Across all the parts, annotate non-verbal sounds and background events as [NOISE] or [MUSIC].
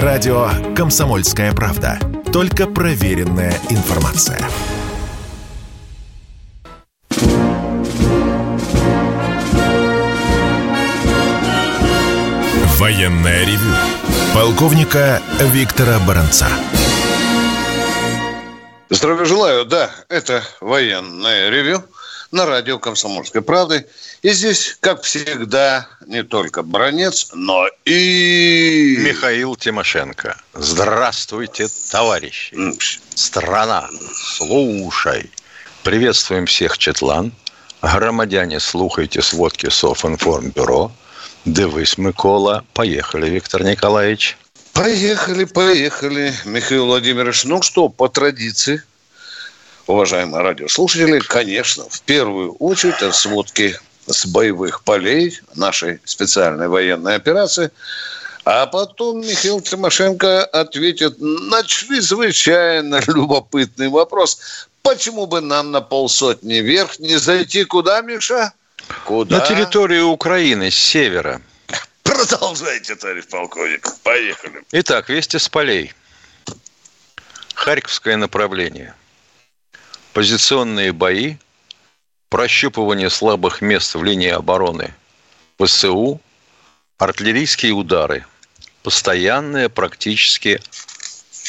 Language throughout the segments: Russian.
Радио «Комсомольская правда». Только проверенная информация. Военная ревю. Полковника Виктора Баранца. Здравия желаю. Да, это военное ревю на радио «Комсомольской правды». И здесь, как всегда, не только Бронец, но и... Михаил Тимошенко. Здравствуйте, товарищи. Страна, слушай. Приветствуем всех, Четлан. Громадяне, слухайте сводки Софинформбюро. Дивись, Микола. Поехали, Виктор Николаевич. Поехали, поехали, Михаил Владимирович. Ну что, по традиции, уважаемые радиослушатели, конечно, в первую очередь это сводки с боевых полей нашей специальной военной операции. А потом Михаил Тимошенко ответит на чрезвычайно любопытный вопрос. Почему бы нам на полсотни вверх не зайти куда, Миша? Куда? На территорию Украины, с севера. Продолжайте, товарищ полковник. Поехали. Итак, вести с полей. Харьковское направление – позиционные бои, прощупывание слабых мест в линии обороны ВСУ, артиллерийские удары, постоянная практически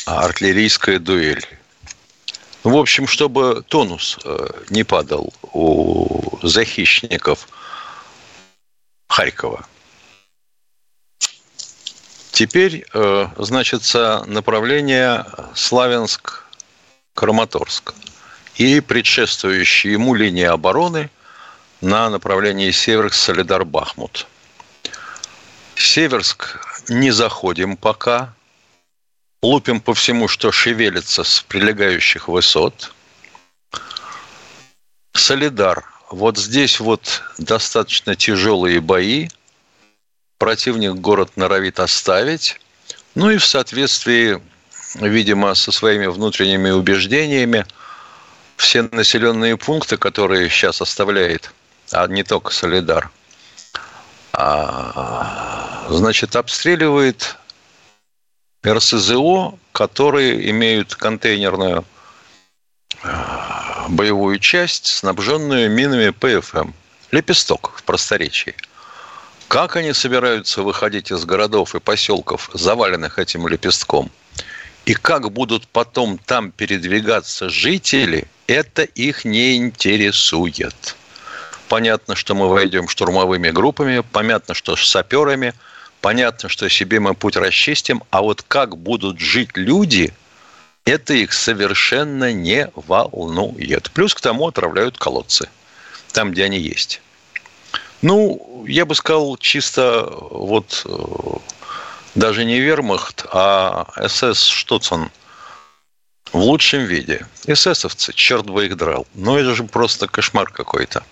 артиллерийская дуэль. В общем, чтобы тонус э, не падал у захищников Харькова. Теперь, э, значится, направление Славянск-Краматорск и предшествующие ему линии обороны на направлении Северск-Солидар-Бахмут. Северск не заходим пока. Лупим по всему, что шевелится с прилегающих высот. Солидар. Вот здесь вот достаточно тяжелые бои. Противник город норовит оставить. Ну и в соответствии, видимо, со своими внутренними убеждениями – все населенные пункты, которые сейчас оставляет, а не только Солидар, а, значит, обстреливает РСЗО, которые имеют контейнерную а, боевую часть, снабженную минами ПФМ. Лепесток в просторечии. Как они собираются выходить из городов и поселков, заваленных этим лепестком – и как будут потом там передвигаться жители, это их не интересует. Понятно, что мы войдем штурмовыми группами, понятно, что с саперами, понятно, что себе мы путь расчистим, а вот как будут жить люди, это их совершенно не волнует. Плюс к тому отравляют колодцы, там, где они есть. Ну, я бы сказал, чисто вот э, даже не вермахт, а СС Штуцен в лучшем виде. ССовцы, черт бы их драл. Ну, это же просто кошмар какой-то.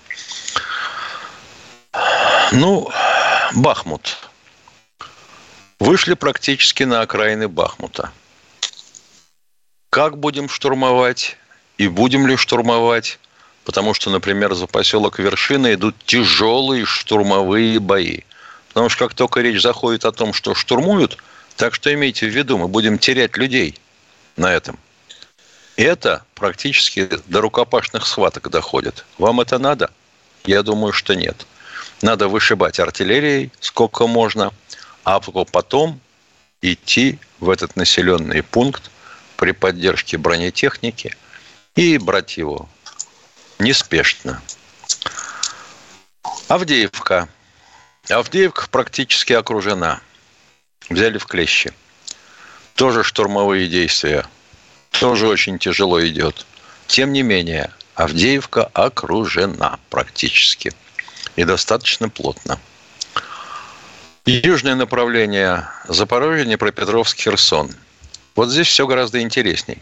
Ну, Бахмут. Вышли практически на окраины Бахмута. Как будем штурмовать? И будем ли штурмовать? Потому что, например, за поселок Вершина идут тяжелые штурмовые бои. Потому что как только речь заходит о том, что штурмуют, так что имейте в виду, мы будем терять людей на этом. Это практически до рукопашных схваток доходит. Вам это надо? Я думаю, что нет. Надо вышибать артиллерией сколько можно, а потом идти в этот населенный пункт при поддержке бронетехники и брать его неспешно. Авдеевка – Авдеевка практически окружена. Взяли в клещи. Тоже штурмовые действия. Тоже очень тяжело идет. Тем не менее, Авдеевка окружена практически. И достаточно плотно. Южное направление Запорожье, Днепропетровск, Херсон. Вот здесь все гораздо интересней.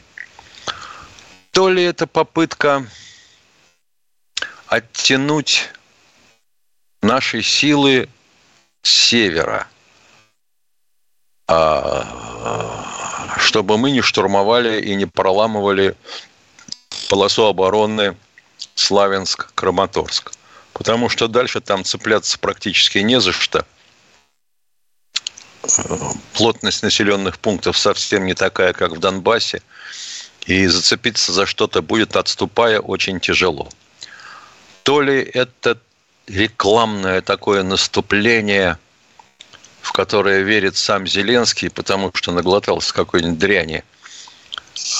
То ли это попытка оттянуть наши силы севера, а, чтобы мы не штурмовали и не проламывали полосу обороны Славянск-Краматорск. Потому что дальше там цепляться практически не за что. плотность населенных пунктов совсем не такая, как в Донбассе, и зацепиться за что-то будет, отступая, очень тяжело. То ли это рекламное такое наступление, в которое верит сам Зеленский, потому что наглотался какой-нибудь дряни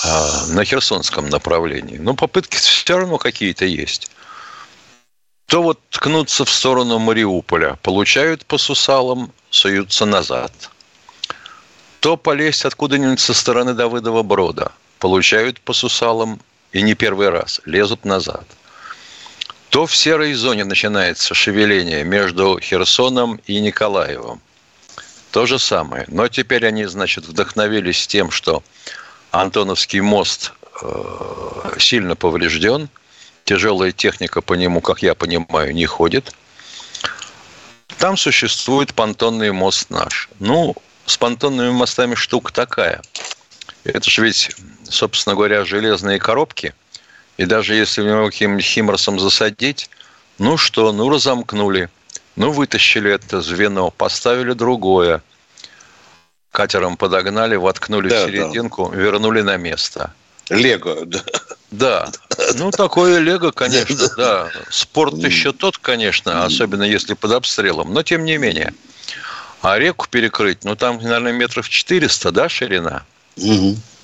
а, на Херсонском направлении. Но попытки все равно какие-то есть то вот ткнуться в сторону Мариуполя, получают по сусалам, суются назад. То полезть откуда-нибудь со стороны Давыдова Брода, получают по сусалам и не первый раз, лезут назад. То в серой зоне начинается шевеление между Херсоном и Николаевым. То же самое. Но теперь они, значит, вдохновились тем, что Антоновский мост э, сильно поврежден – тяжелая техника по нему, как я понимаю, не ходит. Там существует понтонный мост наш. Ну, с понтонными мостами штука такая. Это же ведь, собственно говоря, железные коробки. И даже если его каким-нибудь химорсом засадить, ну что, ну разомкнули. Ну, вытащили это звено, поставили другое. Катером подогнали, воткнули да, в серединку, да. вернули на место. Лего, да. Да. Ну, такое лего, конечно, да. Спорт еще тот, конечно, особенно если под обстрелом, но тем не менее. А реку перекрыть, ну, там, наверное, метров 400, да, ширина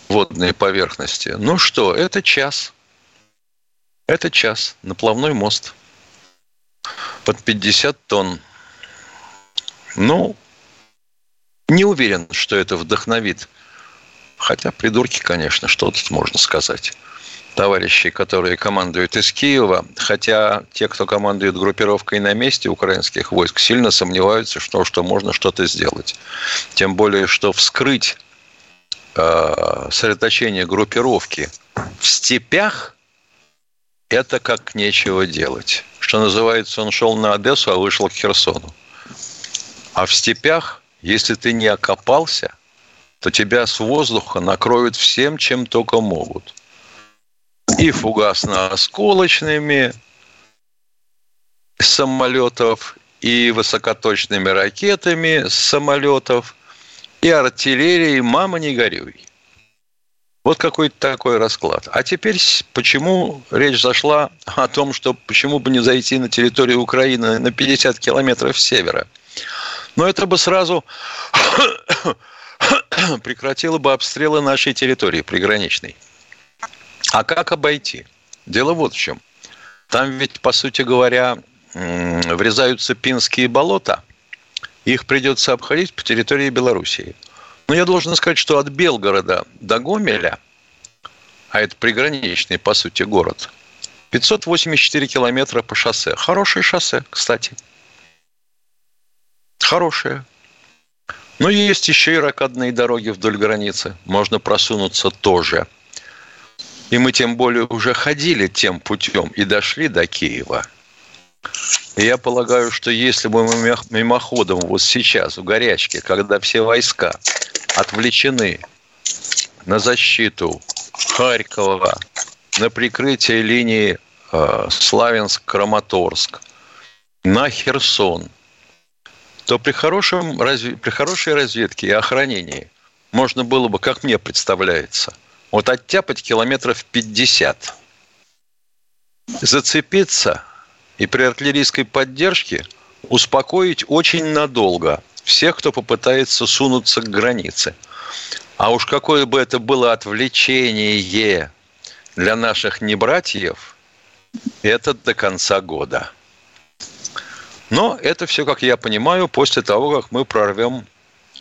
водной поверхности. Ну что, это час. Это час. Наплавной мост. Под 50 тонн. Ну, не уверен, что это вдохновит. Хотя придурки, конечно, что тут можно сказать товарищей, которые командуют из Киева, хотя те, кто командует группировкой на месте украинских войск, сильно сомневаются, что, что можно что-то сделать. Тем более, что вскрыть э, сосредоточение группировки в степях – это как нечего делать. Что называется, он шел на Одессу, а вышел к Херсону. А в степях, если ты не окопался, то тебя с воздуха накроют всем, чем только могут – и фугасно-осколочными самолетов, и высокоточными ракетами самолетов, и артиллерией «Мама, не горюй». Вот какой-то такой расклад. А теперь почему речь зашла о том, что почему бы не зайти на территорию Украины на 50 километров севера? Но это бы сразу [COUGHS] прекратило бы обстрелы нашей территории приграничной. А как обойти? Дело вот в чем. Там ведь, по сути говоря, врезаются пинские болота. Их придется обходить по территории Белоруссии. Но я должен сказать, что от Белгорода до Гомеля, а это приграничный, по сути, город, 584 километра по шоссе. Хорошее шоссе, кстати. Хорошее. Но есть еще и ракадные дороги вдоль границы. Можно просунуться тоже – и мы тем более уже ходили тем путем и дошли до Киева. Я полагаю, что если бы мы мимоходом вот сейчас, в горячке, когда все войска отвлечены на защиту Харькова, на прикрытие линии э, Славянск-Краматорск, на Херсон, то при, хорошем, при хорошей разведке и охранении можно было бы, как мне представляется – вот оттяпать километров 50. Зацепиться и при артиллерийской поддержке успокоить очень надолго всех, кто попытается сунуться к границе. А уж какое бы это было отвлечение для наших небратьев, это до конца года. Но это все, как я понимаю, после того, как мы прорвем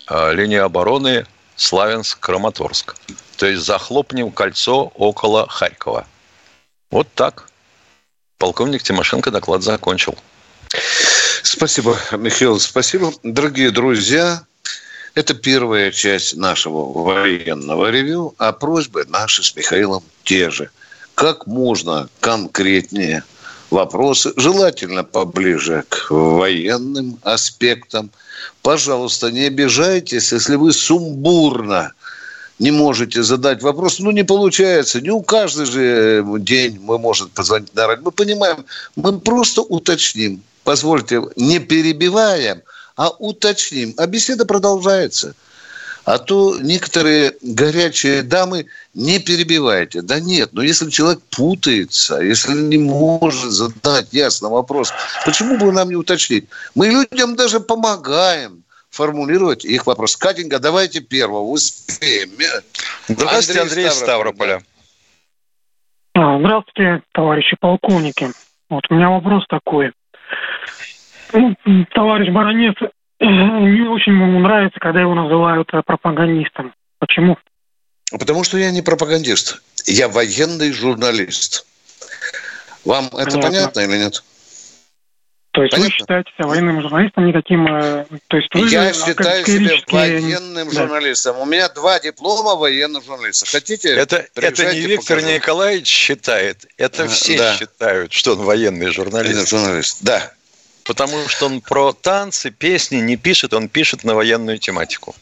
а, линию обороны Славянск-Краматорск. То есть захлопнем кольцо около Харькова. Вот так. Полковник Тимошенко доклад закончил. Спасибо, Михаил, спасибо. Дорогие друзья, это первая часть нашего военного ревю, а просьбы наши с Михаилом те же. Как можно конкретнее вопросы, желательно поближе к военным аспектам. Пожалуйста, не обижайтесь, если вы сумбурно не можете задать вопрос, ну, не получается. Не у каждый же э, день мы можем позвонить на радио. Мы понимаем, мы просто уточним. Позвольте, не перебиваем, а уточним. А беседа продолжается. А то некоторые горячие дамы не перебивайте. Да нет, но если человек путается, если не может задать ясно вопрос, почему бы нам не уточнить? Мы людям даже помогаем формулировать их вопрос. Катенька, давайте первого, успеем. Здравствуйте, Андрей, Андрей Ставрополя. А, здравствуйте, товарищи полковники. Вот у меня вопрос такой. Ну, товарищ Баранец [CLEARS THROAT] не очень ему нравится, когда его называют э, пропагандистом. Почему? Потому что я не пропагандист. Я военный журналист. Вам это понятно, понятно или нет? То есть Понятно? вы считаете себя военным журналистом, никаким... Э, то есть вы Я считаю себя военным да. журналистом. У меня два диплома военного журналиста. Хотите? Это, это не Виктор покажу. Николаевич считает, это а, все да. считают, что он военный журналист. Военный журналист, да. Потому что он про танцы, песни не пишет, он пишет на военную тематику.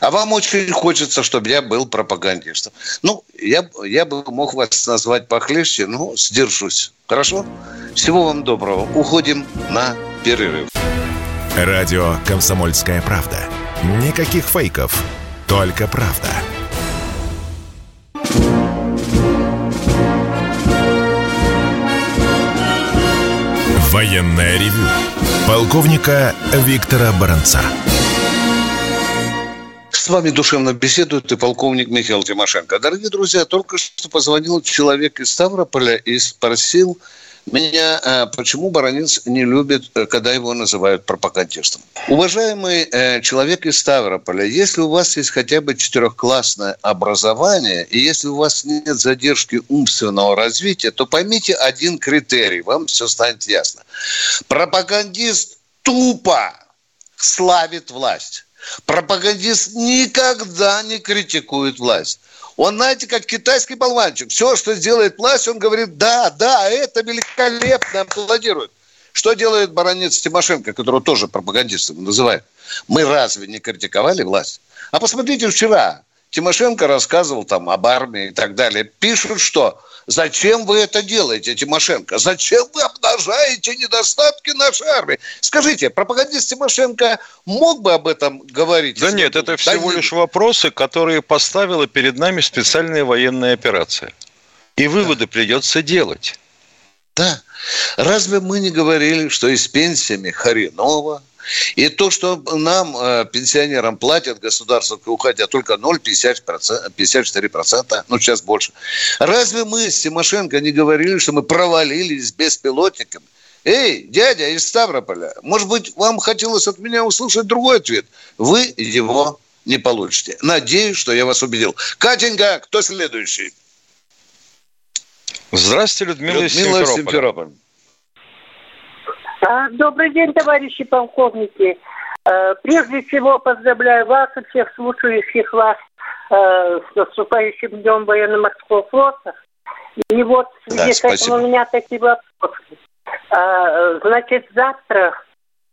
А вам очень хочется, чтобы я был пропагандистом. Ну, я, я бы мог вас назвать похлеще, но сдержусь. Хорошо? Всего вам доброго. Уходим на перерыв. Радио «Комсомольская правда». Никаких фейков, только правда. Военная ревю. Полковника Виктора Баранца. С вами душевно беседует и полковник Михаил Тимошенко. Дорогие друзья, только что позвонил человек из Ставрополя и спросил меня, а, почему Баранец не любит, э, когда его называют пропагандистом. Уважаемый э, человек из Ставрополя, если у вас есть хотя бы четырехклассное образование, и если у вас нет задержки умственного развития, то поймите один критерий, вам все станет ясно. Пропагандист тупо славит власть. Пропагандист никогда не критикует власть. Он, знаете, как китайский болванчик. Все, что сделает власть, он говорит, да, да, это великолепно, аплодирует. Что делает баронец Тимошенко, которого тоже пропагандистом называют? Мы разве не критиковали власть? А посмотрите вчера. Тимошенко рассказывал там об армии и так далее. Пишут, что Зачем вы это делаете, Тимошенко? Зачем вы обнажаете недостатки нашей армии? Скажите, пропагандист Тимошенко мог бы об этом говорить? Да нет, это всего да лишь вопросы, которые поставила перед нами специальная военная операция. И выводы да. придется делать. Да. Разве мы не говорили, что и с пенсиями хреново, и то, что нам, э, пенсионерам, платят государство, уходя только 0,54%, 54%, ну сейчас больше. Разве мы с Тимошенко не говорили, что мы провалились беспилотниками? Эй, дядя из Ставрополя, может быть, вам хотелось от меня услышать другой ответ? Вы его не получите. Надеюсь, что я вас убедил. Катенька, кто следующий? Здравствуйте, Людмила, Людмила из Симферополя. Симферополь. А, добрый день, товарищи полковники. Э, прежде всего поздравляю вас и всех слушающих вас э, с наступающим днем военно-морского флота. И вот в связи да, с этим у меня такие вопросы. А, значит, завтра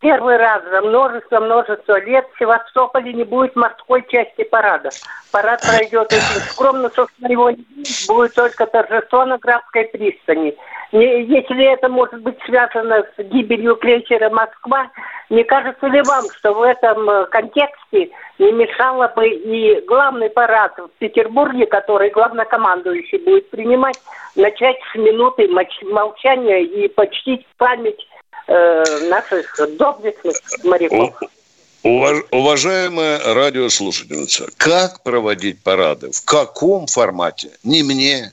первый раз за множество-множество лет в Севастополе не будет морской части парада. Парад пройдет очень скромно, собственно, его не будет, будет только торжество на Графской пристани. Если это может быть связано с гибелью крейсера «Москва», не кажется ли вам, что в этом э, контексте не мешало бы и главный парад в Петербурге, который главнокомандующий будет принимать, начать с минуты молчания и почтить память э, наших доблестных моряков. Уваж, уважаемая радиослушательница, как проводить парады, в каком формате, ни мне,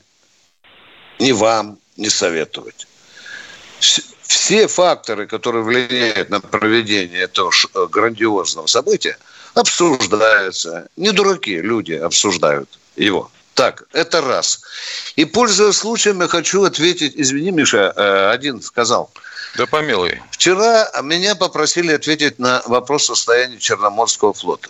ни вам не советовать. Все факторы, которые влияют на проведение этого грандиозного события, обсуждаются. Не дураки, люди обсуждают его. Так, это раз. И, пользуясь случаем, я хочу ответить. Извини, Миша, э, один сказал. Да помилуй. Вчера меня попросили ответить на вопрос состояния Черноморского флота.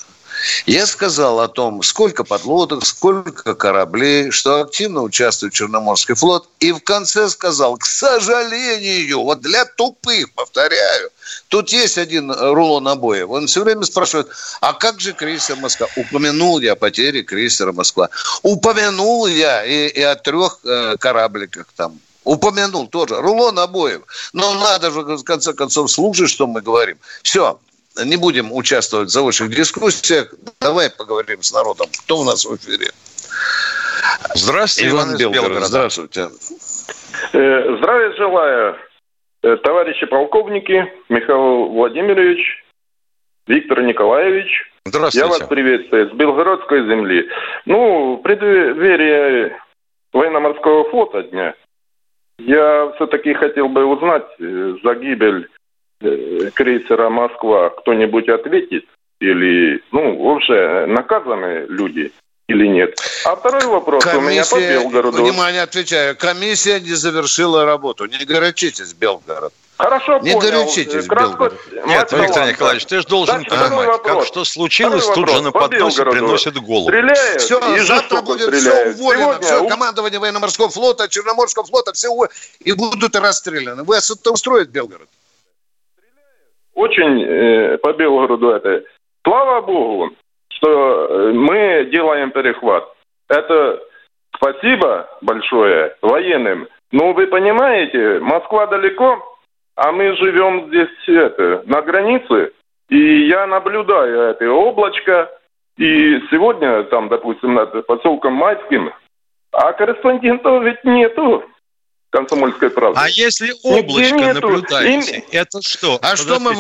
Я сказал о том, сколько подлодок, сколько кораблей, что активно участвует Черноморский флот. И в конце сказал, к сожалению, вот для тупых, повторяю, тут есть один рулон обоев. Он все время спрашивает, а как же крейсер Москва? Упомянул я потери крейсера Москва. Упомянул я и, и о трех э, корабликах там упомянул тоже. Рулон обоев. Но надо же, в конце концов, слушать, что мы говорим. Все, не будем участвовать в заочных дискуссиях. Давай поговорим с народом. Кто у нас в эфире? Здравствуйте, Иван, Иван Белгород. Здравствуйте. Э, здравия желаю, э, товарищи полковники, Михаил Владимирович, Виктор Николаевич. Здравствуйте. Я вас приветствую с Белгородской земли. Ну, в преддверии военно-морского флота дня я все-таки хотел бы узнать э, за гибель крейсера «Москва» кто-нибудь ответит? Или, ну, вообще наказаны люди – или нет. А второй вопрос комиссия, у меня по Белгороду. Внимание, отвечаю. Комиссия не завершила работу. Не горячитесь, Белгород. Хорошо, не понял. горячитесь, Белгород. Нет, Виктор Николаевич, ты же должен Дальше понимать, как что случилось, тут же на подносе приносит голову. Стреляют все, и завтра будет стреляют. все уволено. Сегодня... Все, командование военно-морского флота, Черноморского флота, все и будут расстреляны. Вы это устроит Белгород? Очень э, по Белгороду это. Слава Богу, что э, мы делаем перехват. Это спасибо большое военным. Но вы понимаете, Москва далеко, а мы живем здесь это, на границе, и я наблюдаю это облачко, и сегодня там, допустим, над поселком Майским, а корреспондентов ведь нету комсомольской правды. А если облачко наблюдаете, Им... это что? А что мы...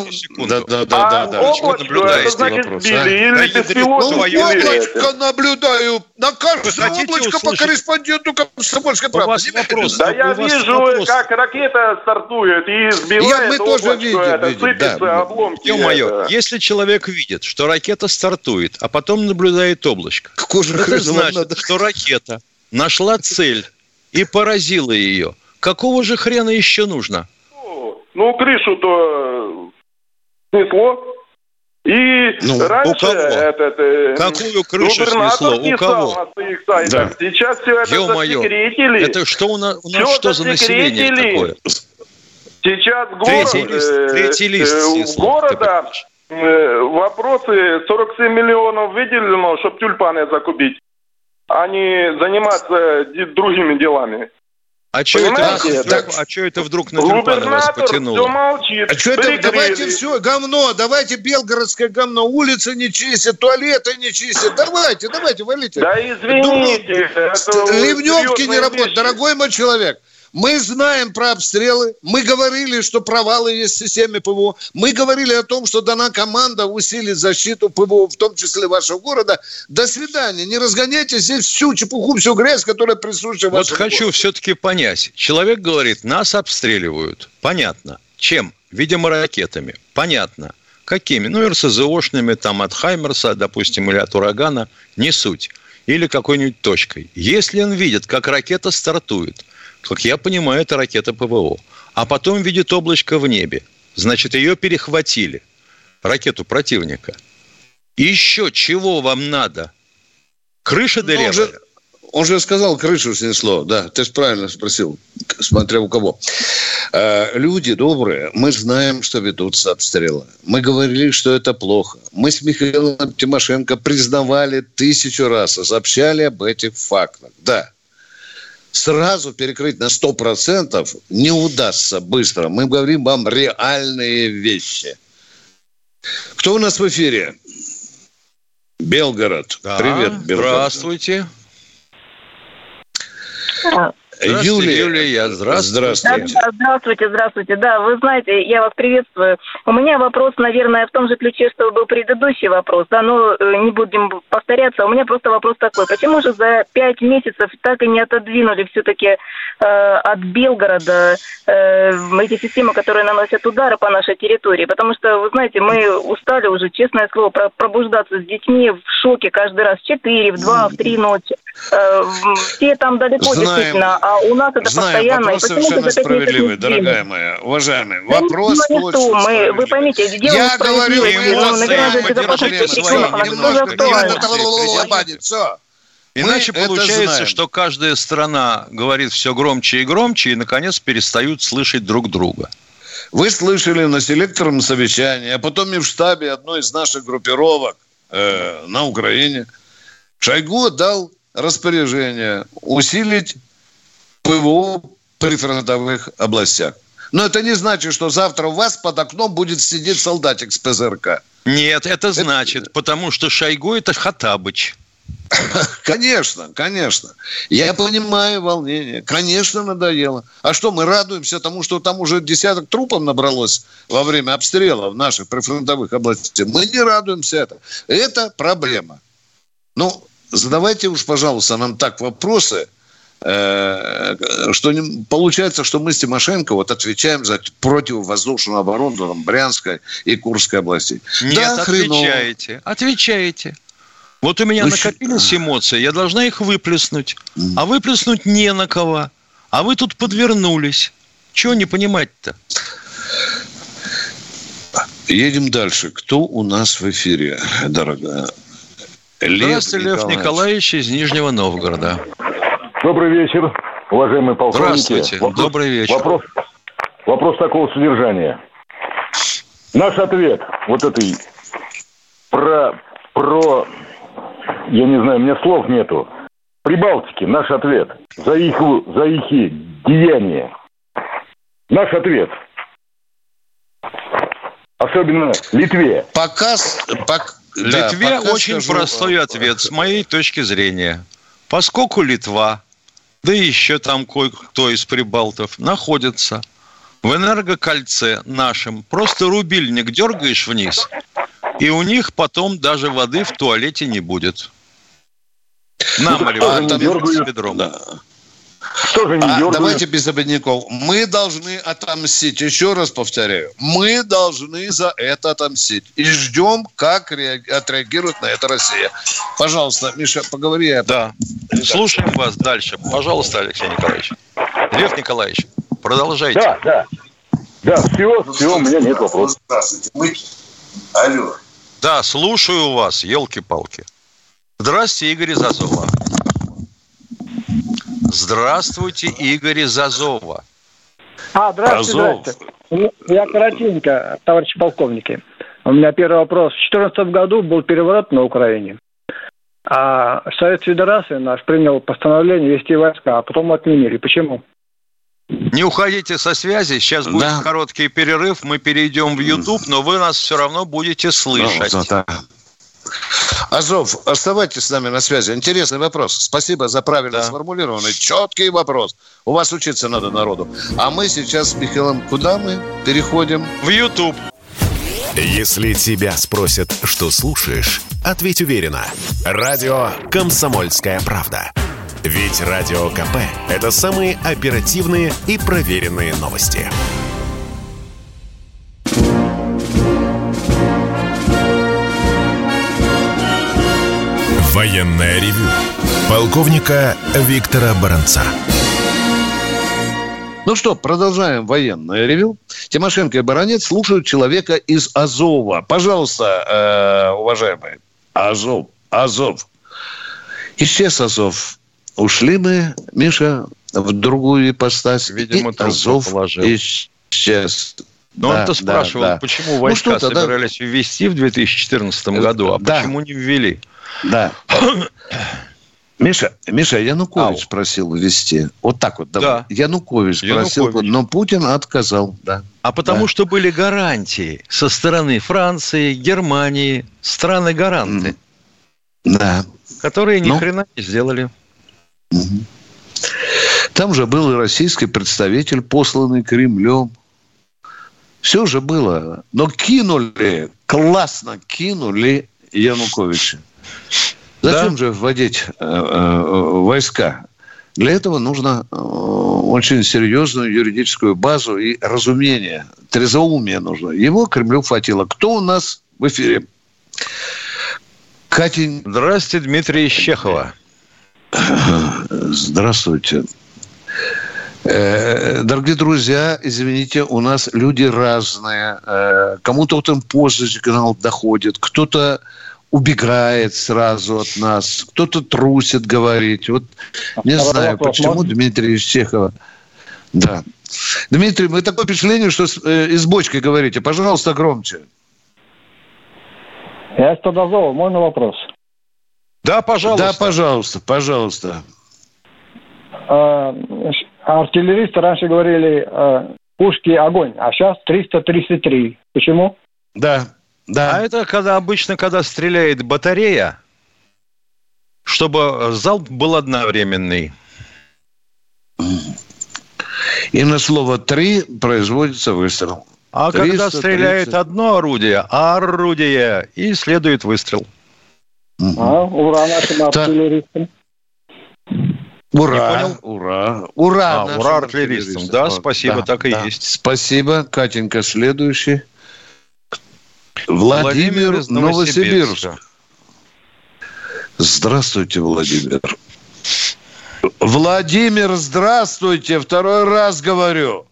Да, да, да, а да, да. облачко, наблюдаете это значит вопрос, били а? или да, беспилотник. Ну, облачко наблюдаю. На каждое облачко услышать? по корреспонденту комсомольской правды. У вас вопрос. Да я вижу, вопрос. как ракета стартует и сбивает я, мы тоже видим, это, видим, сыпется да. обломки. Ё-моё, если человек видит, что ракета стартует, а потом наблюдает облачко, это значит, что ракета нашла цель и поразила ее. Какого же хрена еще нужно? Ну, крышу-то э, снесло. И ну, раньше у кого? этот э, Какую крышу снесло? У кого? Да. Сейчас все это Ё-моё. засекретили. Это что у нас, у нас все что за население такое? Сейчас город, третий лист, э, третий лист э, снесло, города э, вопросы 47 миллионов выделено, чтобы тюльпаны закупить, а не заниматься другими делами. А что это, так, а что это вдруг на тюльпаны вас потянуло? Молчит. А что это, давайте все, говно, давайте белгородское говно, улицы не чистят, туалеты не чистят, давайте, давайте, валите. Да извините. Ливневки не работают, дорогой мой человек. Мы знаем про обстрелы. Мы говорили, что провалы есть в системе ПВО. Мы говорили о том, что дана команда усилить защиту ПВО, в том числе вашего города. До свидания. Не разгоняйте здесь всю чепуху, всю грязь, которая присуща вашему Вот хочу городу. все-таки понять. Человек говорит, нас обстреливают. Понятно. Чем? Видимо, ракетами. Понятно. Какими? Ну, РСЗОшными, там, от Хаймерса, допустим, или от урагана. Не суть. Или какой-нибудь точкой. Если он видит, как ракета стартует – как я понимаю, это ракета ПВО. А потом видит облачко в небе. Значит, ее перехватили. Ракету противника. И еще чего вам надо? Крыша дырявая? Он же, он же сказал, крышу снесло. Да, ты же правильно спросил, смотря у кого. Э, люди добрые, мы знаем, что ведутся обстрелы. Мы говорили, что это плохо. Мы с Михаилом Тимошенко признавали тысячу раз, сообщали об этих фактах. Да, сразу перекрыть на 100% не удастся быстро. Мы говорим вам реальные вещи. Кто у нас в эфире? Белгород. Да, Привет, Белгород. Здравствуйте. А, Юлия, Юлия, здравствуйте. Здравствуйте. Да, здравствуйте, здравствуйте. Да, вы знаете, я вас приветствую. У меня вопрос, наверное, в том же ключе, что был предыдущий вопрос. Да, но э, не будем повторяться. У меня просто вопрос такой. Почему же за пять месяцев так и не отодвинули все-таки э, от Белгорода э, эти системы, которые наносят удары по нашей территории? Потому что, вы знаете, мы устали уже, честное слово, пробуждаться с детьми в шоке каждый раз в 4, в 2, в 3 ночи. Э, все там далеко, Знаем. действительно а у нас это Знаем, постоянно. вопрос совершенно справедливый, дорогая моя, уважаемый. Да вопрос не очень мы, Вы поймите, дело Я говорю, ну, наверное, безопасность Все. Иначе Мы получается, что каждая страна говорит все громче и громче, и, наконец, перестают слышать друг друга. Вы слышали на селекторном совещании, а потом и в штабе одной из наших группировок э, на Украине. Шойгу дал распоряжение усилить ПВО прифронтовых областях. Но это не значит, что завтра у вас под окном будет сидеть солдатик с ПЗРК. Нет, это значит, это... потому что Шойгу это Хатабыч. [LAUGHS] Конечно, конечно. Я понимаю волнение. Конечно, надоело. А что, мы радуемся тому, что там уже десяток трупов набралось во время обстрела в наших прифронтовых областях. Мы не радуемся это. Это проблема. Ну, задавайте уж, пожалуйста, нам так вопросы, что не, получается, что мы с Тимошенко вот отвечаем за противовоздушную оборону там, Брянской и Курской областей. Нет, да, отвечаете, хреново. отвечаете. Вот у меня ну, накопились эмоции, я должна их выплеснуть. А выплеснуть не на кого. А вы тут подвернулись. Чего не понимать-то? Едем дальше. Кто у нас в эфире, дорогая? Лев Здравствуйте, Лев Николаевич. Николаевич из Нижнего Новгорода. Добрый вечер, уважаемые полковники. Здравствуйте, вопрос, добрый вечер. Вопрос, вопрос такого содержания. Наш ответ вот этой про, про я не знаю, у меня слов нету. Прибалтики, наш ответ. За их, за их деяния. Наш ответ. Особенно Литве. Показ... Пок... Литве да, очень скажу... простой ответ с моей точки зрения. Поскольку Литва, да еще там кое-кто из прибалтов находится в энергокольце нашем, просто рубильник дергаешь вниз, и у них потом даже воды в туалете не будет. Нам, ну, а, с бедром. Да. Что же не а, давайте без обидников. Мы должны отомстить. Еще раз повторяю. Мы должны за это отомстить. И ждем, как отреагирует на это Россия. Пожалуйста, Миша, поговори. Да. Слушаем вас дальше. Пожалуйста, Алексей Николаевич. Лев Николаевич, продолжайте. Да, да. Да, все, все, у меня нет вопросов. Здравствуйте. Мы... Алло. Да, слушаю вас, елки-палки. Здравствуйте, Игорь из Азова. Здравствуйте, Игорь из Азова. А, здравствуйте, Азов. здравствуйте. Ну, я коротенько, товарищи полковники. У меня первый вопрос. В 2014 году был переворот на Украине. А Совет Федерации наш принял постановление вести войска, а потом отменили. Почему? Не уходите со связи, сейчас будет да. короткий перерыв, мы перейдем в YouTube, но вы нас все равно будете слышать. Ну, да. Азов, оставайтесь с нами на связи. Интересный вопрос. Спасибо за правильно да. сформулированный, четкий вопрос. У вас учиться надо народу. А мы сейчас с Михаилом куда мы переходим? В YouTube. Если тебя спросят, что слушаешь, ответь уверенно. Радио «Комсомольская правда». Ведь Радио КП – это самые оперативные и проверенные новости. Военное ревю полковника Виктора Баранца. Ну что, продолжаем военное ревю. Тимошенко и Баранец слушают человека из Азова. Пожалуйста, э, уважаемые. Азов, Азов. Исчез Азов. Ушли мы, Миша, в другую ипостась. Видимо, и Азов положил. исчез. Но да, он-то спрашивал, да, да. почему ну войска ну, собирались да. ввести в 2014 году, а да. почему не ввели? Да. [COUGHS] Миша, Миша, Янукович Ау. просил ввести. Вот так вот. Да. Янукович, Янукович просил, но Путин отказал. Да. А потому да. что были гарантии со стороны Франции, Германии, страны-гаранты. Да. Которые ни ну, хрена не сделали. Там же был и российский представитель, посланный Кремлем. Все же было. Но кинули, классно кинули Януковича. Зачем да? же вводить э, э, войска? Для этого нужно э, очень серьезную юридическую базу и разумение, трезвоумие нужно. Его Кремлю хватило. Кто у нас в эфире? Катень. Здравствуйте, Дмитрий Щехова. Здравствуйте. Э, дорогие друзья, извините, у нас люди разные. Э, кому-то вот им позже сигнал доходит, кто-то убегает сразу от нас, кто-то трусит говорить. Вот не а знаю, почему можно? Дмитрий Чехова. Да. Дмитрий, вы такое впечатление, что э, из бочки говорите. Пожалуйста, громче. Я из Подозова. Можно вопрос? Да, пожалуйста. Да, пожалуйста, пожалуйста. А, А артиллеристы раньше говорили э, пушки огонь, а сейчас 333. Почему? Да, да. А это когда обычно, когда стреляет батарея, чтобы залп был одновременный. И на слово «три» производится выстрел. А когда стреляет одно орудие, а орудие, и следует выстрел. А, ура нашим артиллеристам. Ура, ура, ура. А, ура артиллеристам. Да, спасибо, да, так и да. есть. Спасибо, Катенька. Следующий. Владимир, Владимир из Новосибирск. Здравствуйте, Владимир. Владимир, здравствуйте. Второй раз говорю.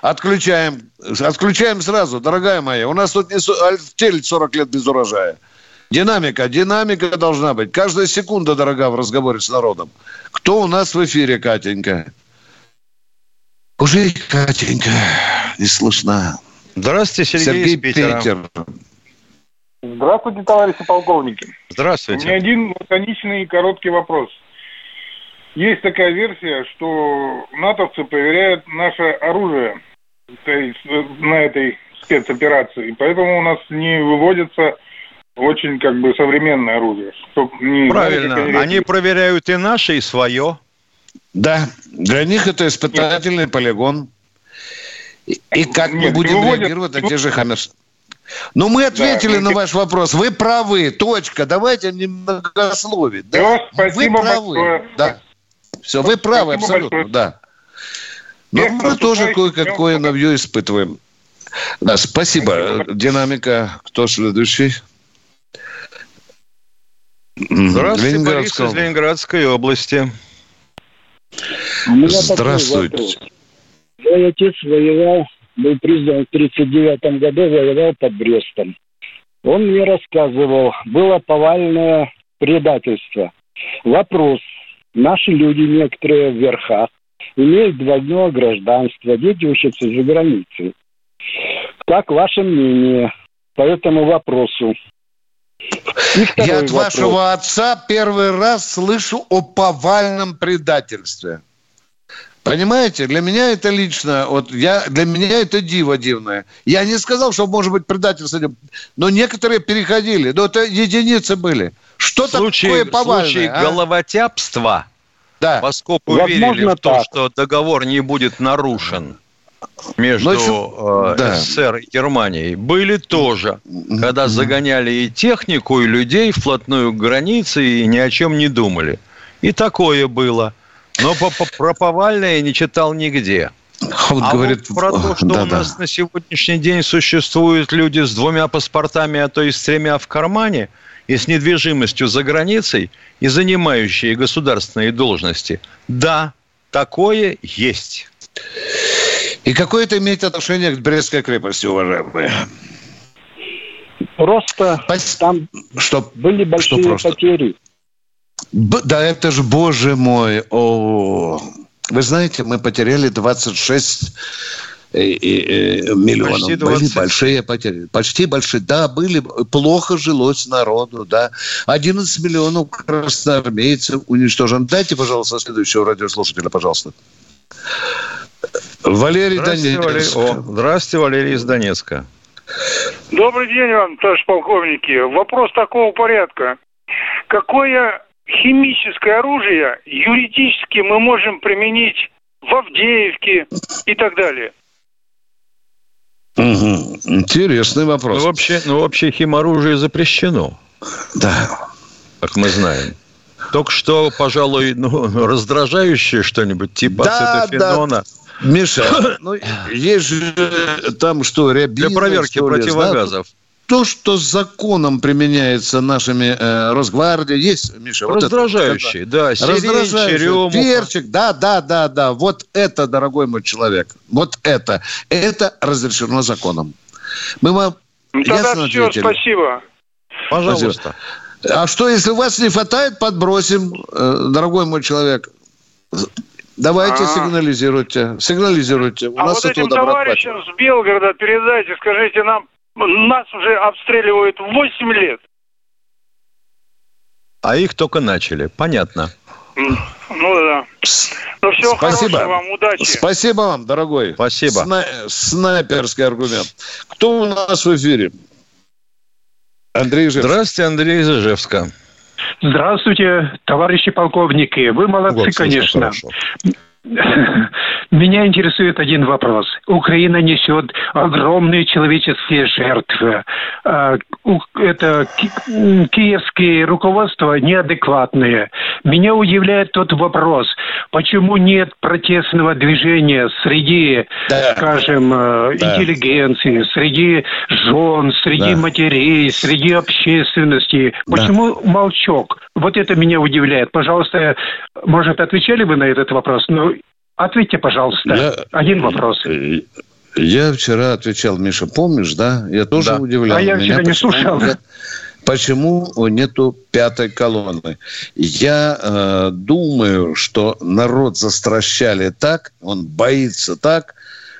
Отключаем. Отключаем сразу, дорогая моя. У нас тут не тель 40 лет без урожая. Динамика, динамика должна быть. Каждая секунда дорога в разговоре с народом. Кто у нас в эфире, Катенька? Уже Катенька не слышна. Здравствуйте, Сергей, Сергей Питер. Здравствуйте, товарищи полковники. Здравствуйте. У меня один лаконичный и короткий вопрос. Есть такая версия, что натовцы проверяют наше оружие на этой спецоперации, и поэтому у нас не выводятся очень как бы современное оружие. Не Правильно. Знаете, они проверяют и наше, и свое. Да. Для них это испытательный Нет. полигон. И, и как Нет, мы будем выводят... реагировать на те же хаммерс? Ну, мы ответили да, на ваш вопрос. Вы правы. Точка. Давайте не многословить. Да? Вы правы. Большое. Да. Все, вы правы спасибо абсолютно. Большое. Да. Но мы тоже кое-какое новье испытываем. Да, спасибо. спасибо. Динамика. Кто следующий? Здравствуйте, Борис из Ленинградской области. Здравствуйте. Мой отец воевал, был призван в 1939 году, воевал под Брестом. Он мне рассказывал, было повальное предательство. Вопрос. Наши люди, некоторые в верхах, имеют двойное гражданство, дети учатся за границей. Как ваше мнение по этому вопросу? Я от вопрос. вашего отца первый раз слышу о повальном предательстве. Понимаете, для меня это лично, вот я, для меня это диво дивное. Я не сказал, что может быть предательство, но некоторые переходили, но это единицы были. Что случае, такое повальное? В случае а? головотяпства, да. поскольку Возможно, верили в то, так. что договор не будет нарушен, между ну, э, СССР и Германией были тоже, когда загоняли и технику, и людей вплотную к границе, и ни о чем не думали. И такое было. Но про повальное не читал нигде. Он а говорит, вот про то, что да, у нас да. на сегодняшний день существуют люди с двумя паспортами, а то и с тремя в кармане, и с недвижимостью за границей, и занимающие государственные должности. Да, такое есть. И какое это имеет отношение к Брестской крепости, уважаемые? Просто Пос... там что? были большие что просто? потери. Б... Да это же, боже мой, о, вы знаете, мы потеряли 26 э, э, миллионов. Почти 20. Были большие потери. Почти большие. Да, были. Плохо жилось народу, да. 11 миллионов красноармейцев уничтожен. Дайте, пожалуйста, следующего радиослушателя, пожалуйста. Валерий Здравствуйте, Донецк. Валерий. О, здравствуйте, Валерий из Донецка. Добрый день вам, товарищ полковники. Вопрос такого порядка. Какое химическое оружие юридически мы можем применить в Авдеевке и так далее? Угу. Интересный вопрос. Ну, вообще, ну, вообще химоружие запрещено. Да. Как мы знаем. Только что, пожалуй, ну, раздражающее что-нибудь, типа да, ацетофенона. Да Миша, [LAUGHS] ну, есть же там что, рябина, Для проверки что противогазов. Да? То, что законом применяется нашими э, Росгвардией, есть, Миша? Раздражающий, вот это, да. Раздражающий, черемуха. перчик, да, да, да, да. Вот это, дорогой мой человек, вот это, это разрешено законом. Мы вам ну, Тогда ясно все, ответили. спасибо. Пожалуйста. А что, если у вас не хватает, подбросим, э, дорогой мой человек. Давайте А-а-а. сигнализируйте. Сигнализируйте. У а нас вот этим товарищам с Белгорода передайте, скажите нам, нас уже обстреливают 8 лет. А их только начали. Понятно. Ну да. Ну всего Спасибо. хорошего вам, удачи. Спасибо вам, дорогой. Спасибо. Сна- снайперский аргумент. Кто у нас в эфире? Андрей Жевский. Здравствуйте, Андрей из Ижевска. Здравствуйте, товарищи полковники. Вы молодцы, Вот, конечно. хорошо. [LAUGHS] Меня интересует один вопрос. Украина несет огромные человеческие жертвы. А, Это киевские руководства неадекватные. Меня удивляет тот вопрос, почему нет протестного движения среди, скажем, э, Да. интеллигенции, среди жен, среди Да. матерей, среди общественности. Почему молчок? Вот это меня удивляет. Пожалуйста, может, отвечали вы на этот вопрос? Ну, ответьте, пожалуйста. Я- Один вопрос. Я вчера отвечал, Миша, помнишь, да? Я тоже Да. удивлял. А я Меня вчера не слушал. нет- Почему нету пятой колонны? Я э, думаю, что народ застращали так, он боится так,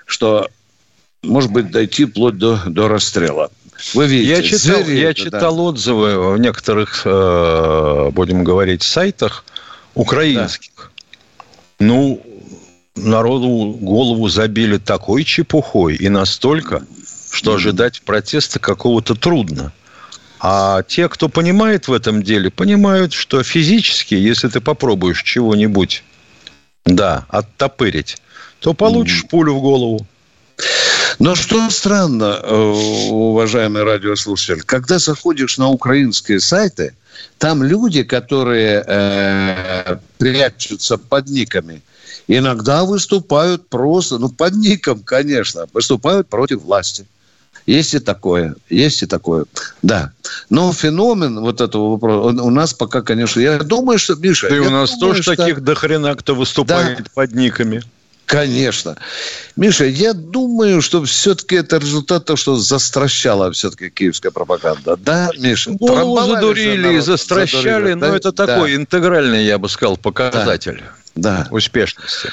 что может быть дойти вплоть до, до расстрела. Вы видите, Я читал, звери я это, да. читал отзывы в некоторых, э, будем говорить, сайтах украинских. Ну, народу голову забили такой чепухой и настолько, что ожидать протеста какого-то трудно. А те, кто понимает в этом деле, понимают, что физически, если ты попробуешь чего-нибудь, да, оттопырить, то получишь пулю в голову. Но что странно, э, уважаемый радиослушатель, когда заходишь на украинские сайты, там люди, которые э, прячутся под никами, иногда выступают просто, ну, под ником, конечно, выступают против власти. Есть и такое, есть и такое, да. Но феномен вот этого вопроса, он у нас пока, конечно, я думаю, что, Миша... Да и я у нас думаю, тоже что- таких дохрена, кто выступает под никами. Конечно. Миша, я думаю, что все-таки это результат того, что застращала все-таки киевская пропаганда. Да, Миша? Голову же задурили, народ, застращали, задурили. но Да, это да, такой интегральный, я бы сказал, показатель Да. Успешности.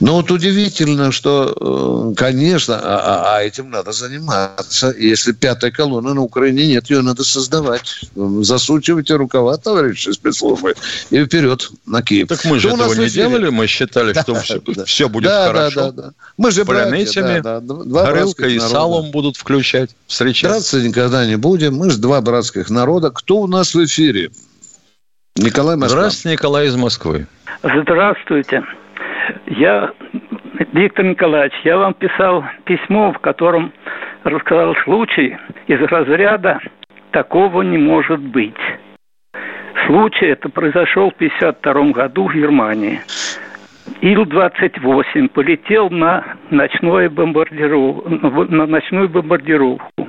Но вот удивительно, что, э, конечно, а, а- а этим надо заниматься. Если пятой колонны на Украине нет, ее надо создавать. Засучивайте рукава, товарищи спецслужбы, и вперед на Киев. Так мы же нас этого не эфире? делали, мы считали, что Да, все, да. все будет Да, да, хорошо. да, да. Мы же Пулеметами, да, да. Два горелкой и салом будут включать, встречать. Драться никогда не будем. Мы же два братских народа. Кто у нас в эфире? Николай Москва. Здравствуйте, Николай из Москвы. Здравствуйте. Я, Виктор Николаевич, я вам писал письмо, в котором рассказал случай из разряда «такого не может быть». Случай это произошел в 1952 году в Германии. Ил-28 полетел на, ночное бомбардиров... на ночную бомбардировку.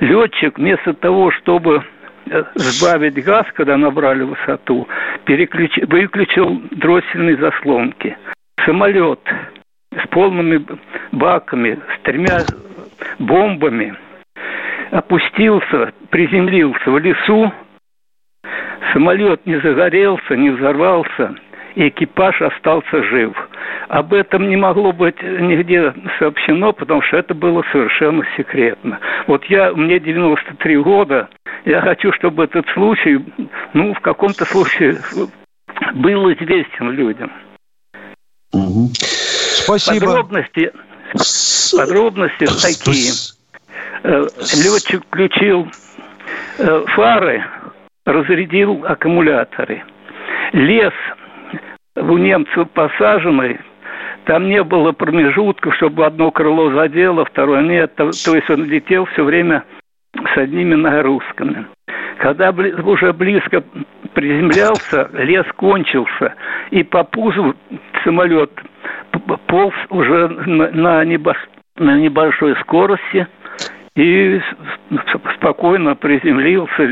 Летчик вместо того, чтобы сбавить газ, когда набрали высоту, переключ... выключил дроссельные заслонки. Самолет с полными баками, с тремя бомбами опустился, приземлился в лесу. Самолет не загорелся, не взорвался, и экипаж остался жив. Об этом не могло быть нигде сообщено, потому что это было совершенно секретно. Вот я, мне 93 года, я хочу, чтобы этот случай, ну, в каком-то случае был известен людям. Спасибо. Подробности, подробности такие. Э, Летчик включил э, фары, разрядил аккумуляторы. Лес у немцев посаженный, там не было промежутков, чтобы одно крыло задело, второе нет. То, то есть он летел все время с одними нагрузками. Когда уже близко приземлялся, лес кончился, и по пузу самолет полз уже на, на небольшой скорости и спокойно приземлился.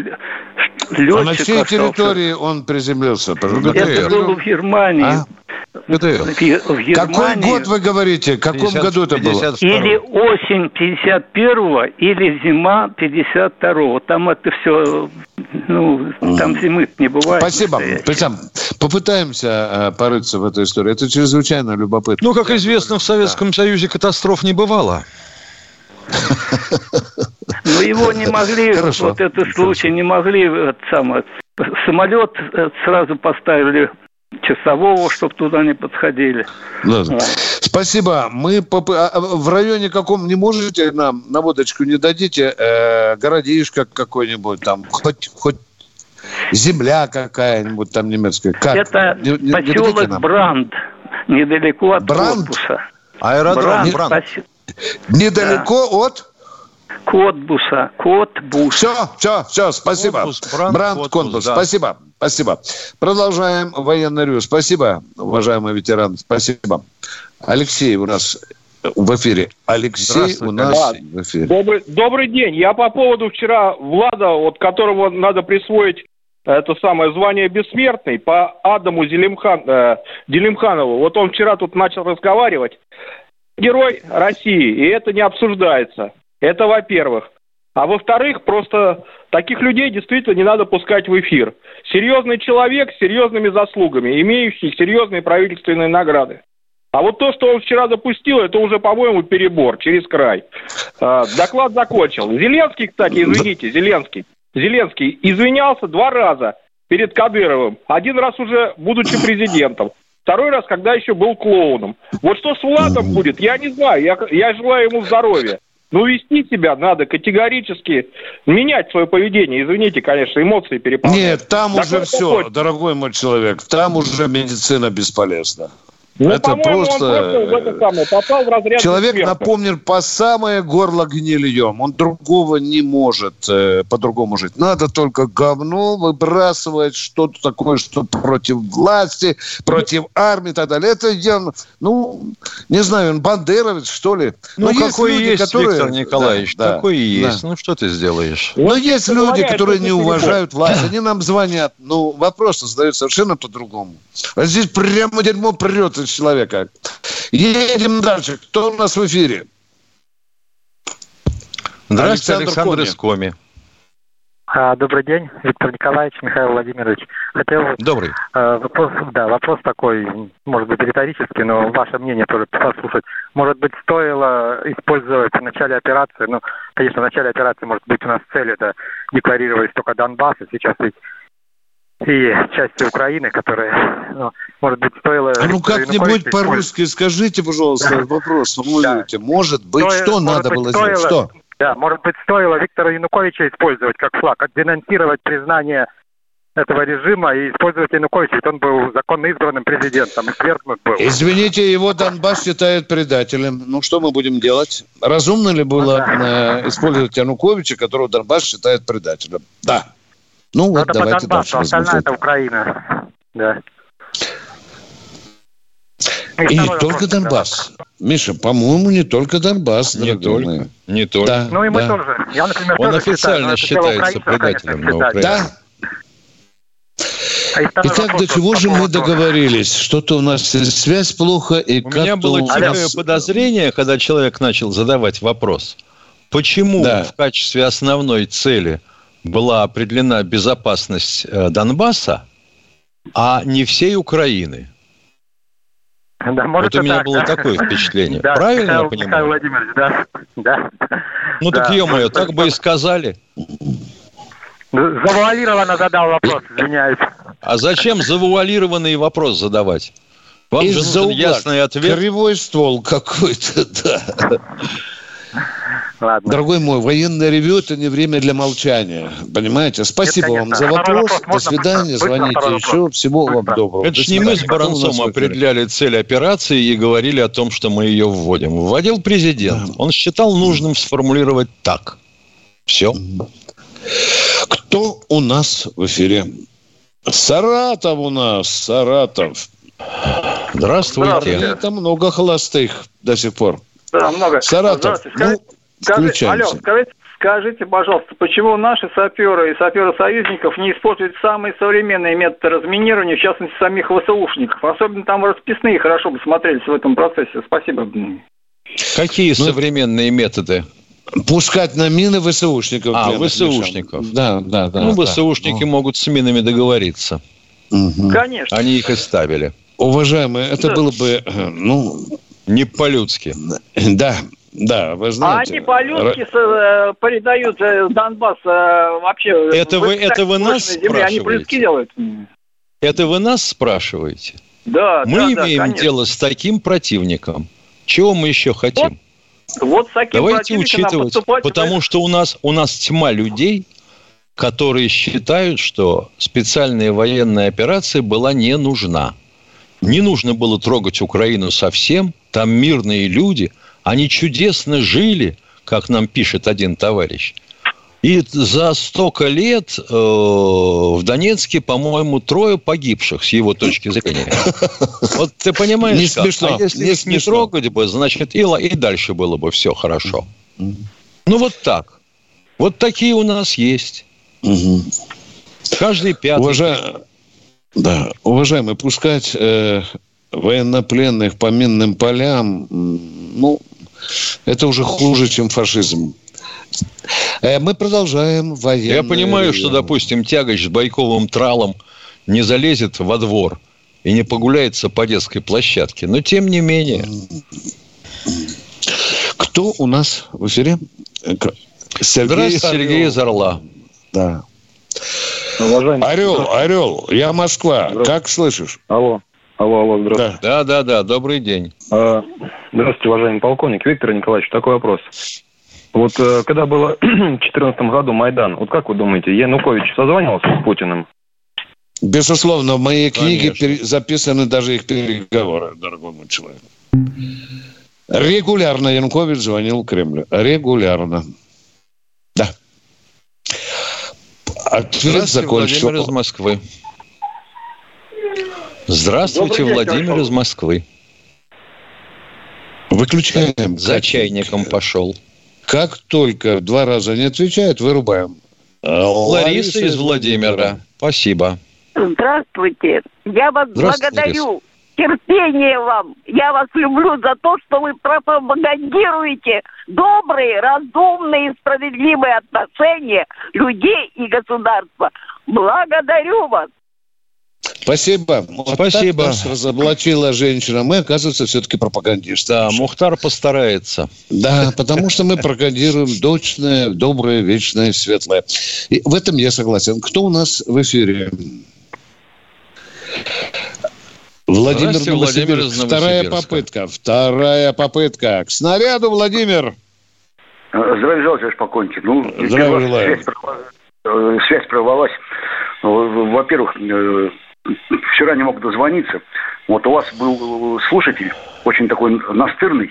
Летчик А на чьей остался- территории он приземлился? Это было в Германии. А? В, в Какой Германии. год вы говорите? В каком 50 году это было? Или осень 51-го, или зима 52-го. Там это все, ну, там зимы не бывает. Спасибо. Причем попытаемся э, порыться в этой истории. Это чрезвычайно любопытно. Ну, как известно, в Советском Союзе катастроф не бывало. Но его не могли, Хорошо. вот этот случай, не могли, вот самое, самолет э, сразу поставили часового, чтобы туда не подходили. Да. Спасибо. Мы по, а, в районе каком не можете нам на водочку не дадите э, городишко какой-нибудь там, хоть, хоть земля какая-нибудь там немецкая. Как? Это не, не, поселок Бранд, недалеко от Бранд? корпуса. Аэродром Бранд. Бранд. Пос... Недалеко да. от? Котбуса. Котбус. Все, все, все, спасибо. Котбус, Бранд, Бранд Котбус, Котбус. Да. Спасибо, спасибо. Продолжаем военное ревю. Спасибо, уважаемый ветеран, спасибо. Алексей у нас в эфире. Алексей у нас да. в эфире. Добрый, добрый день. Я по поводу вчера Влада, вот которого надо присвоить это самое звание бессмертный по Адаму Зелимхан, э, Делимханову. Вот он вчера тут начал разговаривать. Герой России, и это не обсуждается. Это во-первых. А во-вторых, просто таких людей действительно не надо пускать в эфир. Серьезный человек с серьезными заслугами, имеющий серьезные правительственные награды. А вот то, что он вчера допустил, это уже, по-моему, перебор через край. А, доклад закончил. Зеленский, кстати, извините, Зеленский. Зеленский извинялся два раза перед Кадыровым. Один раз уже будучи президентом. Второй раз, когда еще был клоуном. Вот что с Владом будет, я не знаю. Я, я желаю ему здоровья. Ну, вести себя надо категорически, менять свое поведение. Извините, конечно, эмоции переполняют. Нет, там так уже все, такой... дорогой мой человек, там уже медицина бесполезна. Ну, это просто... Он это самое, попал в разряд Человек эксперта. напомнил по самое горло гнильем. Он другого не может э, по-другому жить. Надо только говно выбрасывать, что-то такое, что против власти, против армии и так далее. Это я, ну, не знаю, он бандеровец, что ли. Ну, Но какой есть, люди, которые... Виктор Николаевич, да, такой да, есть. Да. Ну, что ты сделаешь? Но есть люди, которые не уважают власть. Они нам звонят. Ну, вопрос задают совершенно по-другому. А здесь прямо дерьмо прет человека. Едем дальше. Кто у нас в эфире? Здравствуйте, Александр, Александр Коми. А, добрый день, Виктор Николаевич, Михаил Владимирович. Хотел Добрый. Э, вопрос, да, вопрос такой, может быть, риторический, но ваше мнение тоже послушать. Может быть, стоило использовать в начале операции, ну, конечно, в начале операции, может быть, у нас цель это декларировать только Донбасс, и сейчас ведь и части Украины, которые, ну, может быть, стоило... А ну как-нибудь по-русски скажите, пожалуйста, да. вопрос, формулируйте. Да. Может быть, стоило, что может надо быть, было стоило, сделать? Что? Да, может быть, стоило Виктора Януковича использовать как флаг, отденонсировать признание этого режима и использовать Януковича, ведь он был законно избранным президентом, и свергнут был. Извините, его Донбасс считает предателем. Ну, что мы будем делать? Разумно ли было ну, да. Э, использовать Януковича, которого Донбасс считает предателем? Да. Ну, вот это давайте по Донбассу, дальше. Остальная это Украина. Да. И, не только Донбасс. Миша, по-моему, не только Донбасс. Не только. Не только. Да, ну и мы да. тоже. Я, например, Он тоже официально считаю, считается предателем на Украине. Да. А Итак, до чего же мы договорились? Что-то у нас связь плохо, и У меня было тихое нас... подозрение, когда человек начал задавать вопрос. Почему да. в качестве основной цели была определена безопасность э, Донбасса, а не всей Украины. Да, может вот у меня так, было да. такое впечатление. [LAUGHS] Да, Правильно Михаил, я понимаю? Михаил Владимирович, да. да. Ну да. так, ё-моё, так бы и сказали. Завуалированно задал вопрос, извиняюсь. А зачем завуалированный вопрос задавать? Вам же нужен ясный ответ. Кривой ствол какой-то, [LAUGHS] да. [LAUGHS] Ладно. Дорогой мой, военное ревю – это не время для молчания. Понимаете? Спасибо вам за вопрос. вопрос. До свидания. Звоните еще. Всего вам доброго. Это же не мы с Баранцом определяли цель операции и говорили о том, что мы ее вводим. Вводил президент. Да. Он считал нужным сформулировать так. Все. Кто у нас в эфире? Саратов у нас. Саратов. Здравствуйте. Здравствуйте. Это много холостых до сих пор. Да, много. Саратов. Ну, Скажи, алло, скажите, скажите, пожалуйста, почему наши саперы и саперы союзников не используют самые современные методы разминирования, в частности, самих ВСУшников? Особенно там расписные хорошо бы смотрелись в этом процессе. Спасибо. Какие ну, современные методы? Пускать на мины ВСУшников. А, ВСУшников. Да, да, да. Ну, да, ВСУшники да. могут с минами договориться. Угу. Конечно. Они их и ставили. Уважаемые, это да. было бы, э, ну... Не по-людски. Да, да, вы знаете. А они по-людски э, передают э, Донбасс э, вообще... Это вы, это вы нас земле. Они прыски делают. Это вы нас спрашиваете? Да, Мы да, имеем да, конечно. дело с таким противником. Чего мы еще хотим? Вот с таким Давайте учитывать, потому что у нас, у нас тьма людей, которые считают, что специальная военная операция была не нужна. Не нужно было трогать Украину совсем. Там мирные люди. Они чудесно жили, как нам пишет один товарищ. И за столько лет э, в Донецке, по-моему, трое погибших с его точки зрения. Вот ты понимаешь, Не как? смешно, а если не их не смешно. трогать бы, значит, и, и дальше было бы все хорошо. Ну, вот так. Вот такие у нас есть. Каждый пятый. Уважа- Да, уважаемые, пускать э, военнопленных по минным полям, ну, это уже хуже, чем фашизм. Э, мы продолжаем военные... Я понимаю, что, допустим, тягач с байковым тралом не залезет во двор и не погуляется по детской площадке. Но тем не менее. Кто у нас в эфире? Сергей, Здравствуйте, Сергей из Орла. Да. Орел, Орел, я Москва. Как слышишь? Алло. Алло, алло, здравствуйте. Да, да, да, добрый день. А, Здравствуйте, уважаемый полковник. Виктор Николаевич, такой вопрос. Вот э, когда было [CLEARS THROAT] в 2014 году Майдан, вот как вы думаете, Янукович созванивался с Путиным? Безусловно, в моей книге пере- записаны даже их переговоры, дорогой мой человек. Регулярно Янукович звонил в Кремль. Регулярно. Да. Ответ Здравствуйте, закончил. Владимир из Москвы. Здравствуйте, день, Владимир Хорошо. из Москвы. Выключаем. За чайником пошел. Как только два раза не отвечает, вырубаем. Лариса из Владимира. Спасибо. Здравствуйте. Я вас Здравствуйте, благодарю. Терпение вам. Я вас люблю за то, что вы пропагандируете добрые, разумные и справедливые отношения людей и государства. Благодарю вас. Спасибо. Вот Спасибо. так нас разоблачила женщина. Мы, оказывается, все-таки пропагандисты. Да, Мухтар постарается. Да, потому что мы пропагандируем дочное, доброе, вечное, светлое. И в этом я согласен. Кто у нас в эфире? Владимир Новосибирск. Владимир из Вторая попытка. Вторая попытка. К снаряду, Владимир. Здравия желаю, товарищ полковник. Ну, Здравия желаю. Связь, прорва- связь прорвалась. Во-первых, э, вчера не мог дозвониться. Вот у вас был э, слушатель, очень такой настырный,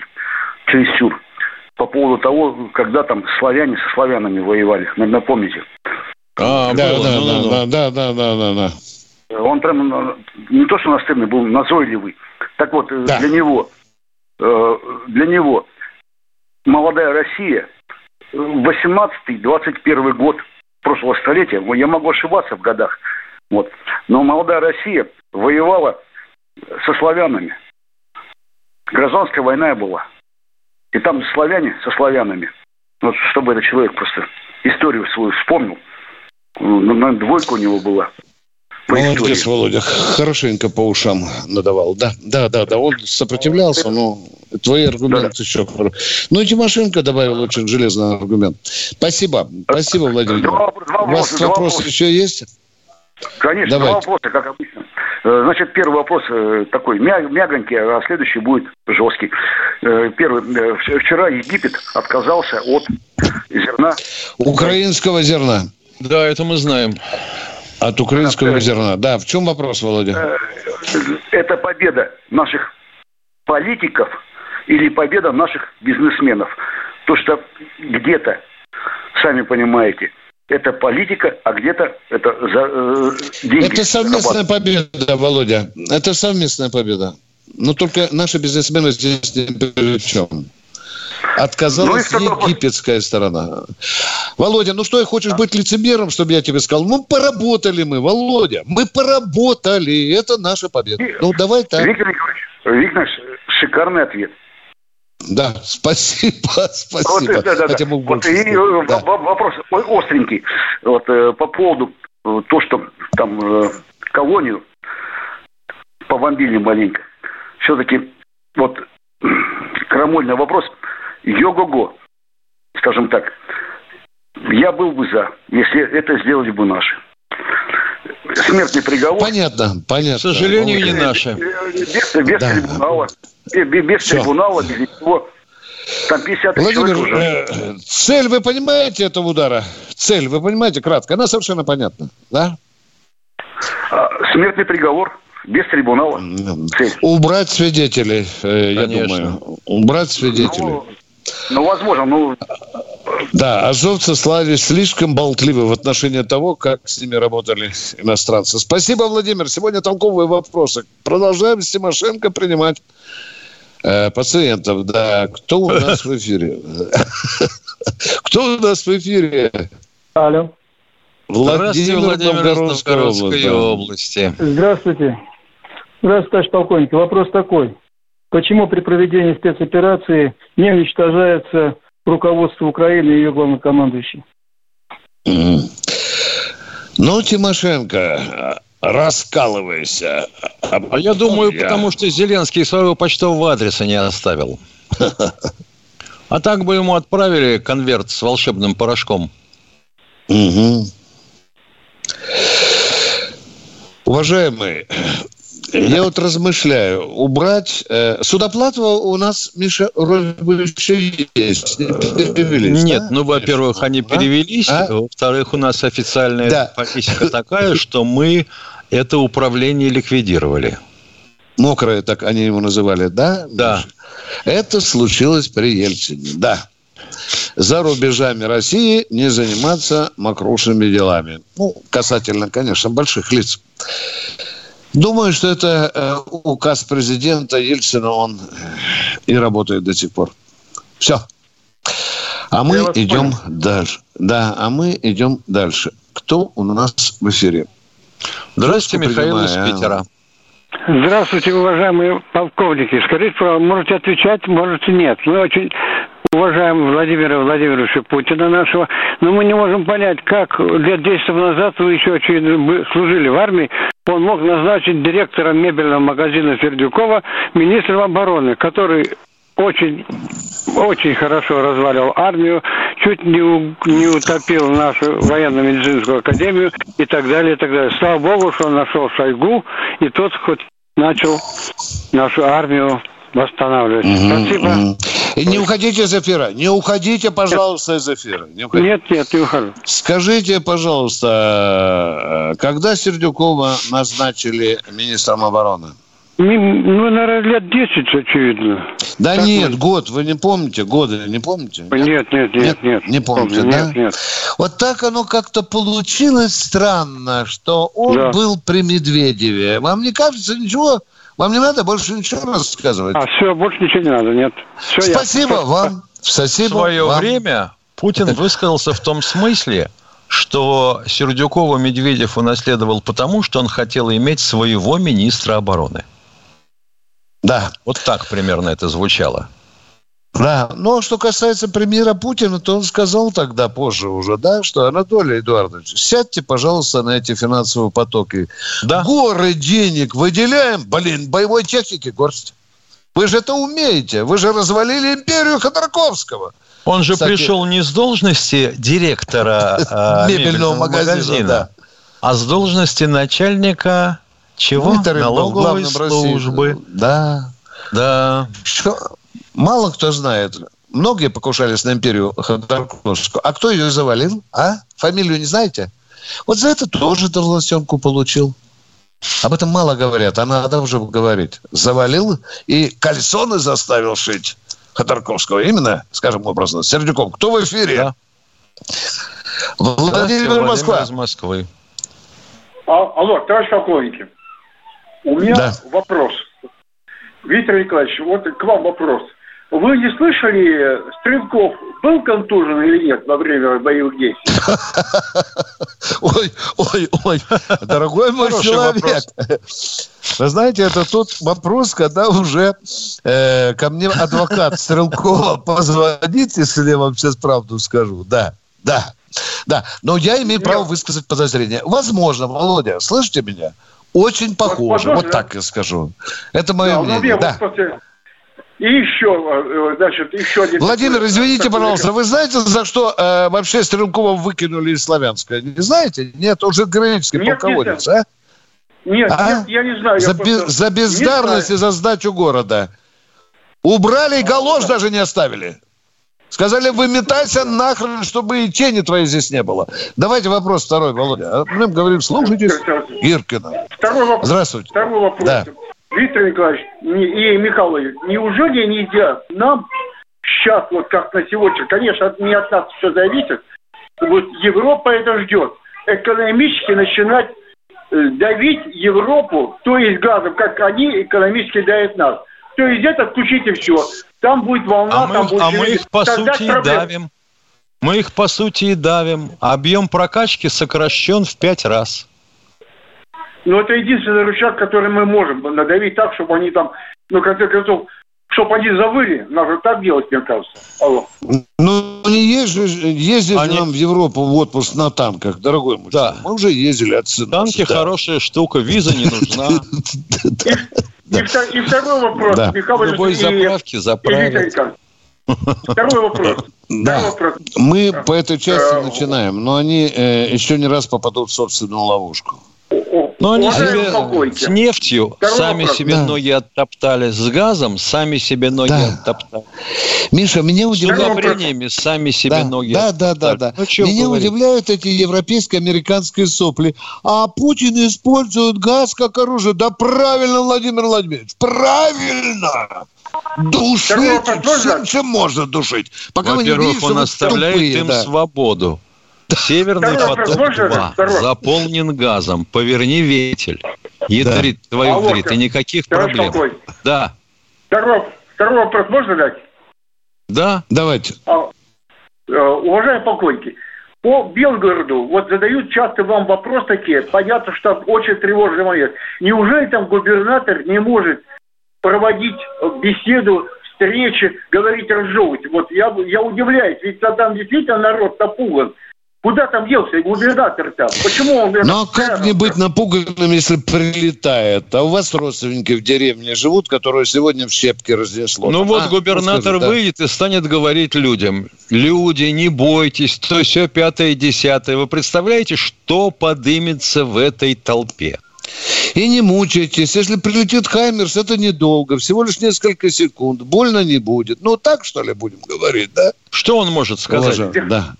чересчур, по поводу того, когда там славяне со славянами воевали. Наверное, помните? А, да, было, да, ну, да, ну, да, да, да, да, да, да. Он прям э, не то что настырный, был назойливый. Так вот, э, для него, для него молодая Россия, э, 18-21 год прошлого столетия, я могу ошибаться в годах, вот, но молодая Россия воевала со славянами. Гражданская война была. И там славяне со славянами. Вот чтобы этот человек просто историю свою вспомнил. Ну, наверное, двойка у него была. Молодец, Володя. Хорошенько по ушам надавал. Да, да, да, да. Он сопротивлялся, но твои аргументы еще хор- Ну, и Тимошенко добавил очень железный аргумент. Спасибо. Спасибо, Владимир. Два- два У вас вопросы вопроса. еще есть? Конечно, Давайте. два вопроса, как обычно. Э, Значит, первый вопрос э, такой мя- мягонький, а следующий будет жесткий. Э, Первый. вч- Вчера Египет отказался от зерна. Украинского зерна. Да, это мы знаем. От украинского зерна. Да, в чем вопрос, Володя? Это победа наших политиков или победа наших бизнесменов. То, что где-то, сами понимаете, это политика, а где-то это за, э, деньги. Это совместная победа, Володя. Это совместная победа. Но только наши бизнесмены здесь ни при чем. Отказалась Ну и второй египетская сторона. Володя, ну что, я хочешь быть лицемером, чтобы я тебе сказал? Ну, поработали мы, Володя. Мы поработали. Это наша победа. Ну, давай так. Виктор Николаевич, Виктор Николаевич, шикарный ответ. Да, [LAUGHS] спасибо, спасибо. Вот, да, да. Хотя мог Вот и э, Да. вопрос остренький. Вот, э, по поводу э, то, что там колонию побомбили маленько. Все-таки вот [CLEARS THROAT] крамольный вопрос. Йо-го-го, скажем так. Я был бы за, если это сделали бы наши. Смертный приговор. Понятно, понятно. К сожалению, не наши. Без, без да. трибунала. Без, без трибунала, без ничего. Там 50 Владимир, э, цель вы понимаете этого удара? Цель вы понимаете кратко? Она совершенно понятна, да? А, смертный приговор без трибунала. Цель. Убрать свидетелей, э, я думаю. Убрать свидетелей. Ну, ну, возможно, ну... Да, азовцы славились слишком болтливы в отношении того, как с ними работали иностранцы. Спасибо, Владимир. Сегодня толковые вопросы. Продолжаем с Тимошенко принимать э, пациентов. Да, кто у нас в эфире? [LAUGHS] Кто у нас в эфире? Алло. Владимир, Владимир Новгородской области. Здравствуйте. Здравствуйте, товарищ полковник. Вопрос такой. Почему при проведении спецоперации не уничтожается руководство Украины и ее главнокомандующий? Ну, Тимошенко, раскалывайся. А я думаю, я... потому что Зеленский своего почтового адреса не оставил. А так бы ему отправили конверт с волшебным порошком. Угу. Уважаемые, я вот размышляю, убрать... Э, Судоплатова у нас, Миша, еще есть. перевелись, Нет, да? ну, во-первых, они перевелись. А? Во-вторых, у нас официальная да. политика такая, что мы это управление ликвидировали. Мокрое, так они его называли, да? Да. Миша? Это случилось при Ельцине, да. За рубежами России не заниматься мокрушными делами. Ну, касательно, конечно, больших лиц. Думаю, что это э, указ президента Ельцина, он э, и работает до сих пор. Все. А мы идем понял. дальше. Да, а мы идем дальше. Кто у нас в эфире? Здравствуйте, Михаил из Питера. Здравствуйте, уважаемые полковники. Скажите, можете отвечать, можете нет. Мы очень уважаем Владимира Владимировича Путина нашего, но мы не можем понять, как лет 10 назад вы еще служили в армии, он мог назначить директором мебельного магазина Сердюкова министром обороны, который очень, очень хорошо развалил армию, чуть не, у, не утопил нашу военно-медицинскую академию и так далее, и так далее. Слава богу, что он нашел Шойгу, и тот хоть начал нашу армию восстанавливать. Угу, Спасибо. Угу. И не уходите из эфира. Не уходите, пожалуйста, из эфира. Не Нет, нет, не ухожу. Скажите, пожалуйста, когда Сердюкова назначили министром обороны? Ну, наверное, лет 10, очевидно. Да так нет, вот. год, вы не помните, годы не помните? Нет, нет, нет, нет. нет не помните, помню, да? Нет, нет. Вот так оно как-то получилось странно, что он да. был при Медведеве. Вам не кажется ничего вам не надо больше ничего рассказывать? А, все, больше ничего не надо, нет. Все, Спасибо я... вам. Спасибо В свое вам. время Путин высказался в том смысле, что Сердюкова Медведев унаследовал потому, что он хотел иметь своего министра обороны. Да. Вот так примерно это звучало. Да, но что касается премьера Путина, то он сказал тогда позже уже, да, что Анатолий Эдуардович, сядьте, пожалуйста, на эти финансовые потоки. Да. Горы денег выделяем, блин, боевой техники горсть. Вы же это умеете, вы же развалили империю Ходорковского. Он же Кстати, пришел не с должности директора [LAUGHS] э, мебельного магазина, а с должности начальника чего? Налоговой службы. Да. Да. Что? Мало кто знает. Многие покушались на империю Ходорковскую. А кто ее завалил? А? Фамилию не знаете? Вот за это тоже должностенку получил. Об этом мало говорят, а надо уже говорить. Завалил и кальсоны заставил шить Ходорковского. Именно, скажем образно, Сердюков. Кто в эфире? Да. Владимир Москва. из Москвы. А, алло, товарищ полковники. У меня да. вопрос. Виктор Николаевич, вот к вам вопрос. Вы не слышали, Стрелков был контужен или нет во время боевых действий? [LAUGHS] Ой, ой, ой, дорогой мой человек. Вы знаете, это тот вопрос, когда уже э, ко мне адвокат Стрелкова [LAUGHS] позвонит, если я вам сейчас правду скажу. Да, да, да. Но я имею право высказать подозрение. Возможно, Володя, слышите меня? Очень похоже. Вот так я скажу. Это мое мнение. Да. И еще, значит, еще один... Владимир, извините, пожалуйста, вы знаете, за что э, вообще Стрелкова выкинули из Славянска? Не знаете? Нет, уже героический нет, полководец, нет, а? Нет, а? нет, я не знаю. За, просто... за бездарность и за сдачу города. Убрали и галош даже не оставили. Сказали, выметайся нахрен, чтобы и тени твоей здесь не было. Давайте вопрос второй, Володя. А мы говорим, слушайте Гиркина. Второй вопрос. Здравствуйте. Второй вопрос. Да. Виктор Николаевич и Михаил неужели нельзя нам сейчас, вот как на сегодня, конечно, не от нас все зависит, вот Европа это ждет, экономически начинать э, давить Европу, то есть газом, как они экономически давят нас. То есть это включите все. Там будет волна, а там мы, будет... А мы их, по Тогда сути, и давим. Мы их, по сути, и давим. Объем прокачки сокращен в пять раз. Но это единственный рычаг, который мы можем надавить так, чтобы они там, ну, в конце концов, чтобы они завыли. Надо так делать, мне кажется. Алло. Ну, не ездить они... нам в Европу в отпуск на танках, дорогой мой. Да. Мы уже ездили отсюда. Танки да. хорошая штука, виза не нужна. [LAUGHS] И второй вопрос. Любой заправки заправят. Второй вопрос. [LAUGHS] Да, мы по этой части э, начинаем, но они э, еще не раз попадут в собственную ловушку. Но они себе с нефтью Второй сами вопрос. себе да. ноги оттоптали, с газом сами себе ноги да. оттоптали. Миша, меня удивляет... С удобрениями сами себе да, ноги да, оттоптали. Да, да, да. Ну, меня говорить? удивляют эти европейские, американские сопли. А Путин использует газ как оружие. Да правильно, Владимир Владимирович, правильно! Душить всем, чем можно душить. Пока Во-первых, он оставляет тупые, им да. свободу. [LAUGHS] Северный поток-2 заполнен газом. Поверни ветель. Ядрит да. твою а вдрит. И никаких проблем. Такой. Да. Второй, второй вопрос можно дать? Да. Давайте. А, э, уважаемые полковники, по Белгороду, вот задают часто вам вопрос такие, понятно, что очень тревожный момент. Неужели там губернатор не может проводить беседу, встречи, говорить, разжевывать? Вот я, я удивляюсь, ведь там действительно народ напуган. Куда там делся губернатор там? Почему он... Ну, а как не быть напуганным, если прилетает? А у вас родственники в деревне живут, которые сегодня в щепки разнесло. Ну, вот а, губернатор ну, выйдет да. и станет говорить людям. Люди, не бойтесь, то все пятое, десятое. Вы представляете, что подымется в этой толпе? И не мучайтесь. Если прилетит Хаймерс, это недолго. Всего лишь несколько секунд. Больно не будет. Ну, так, что ли, будем говорить, да? Что он может сказать? Уважаем, да.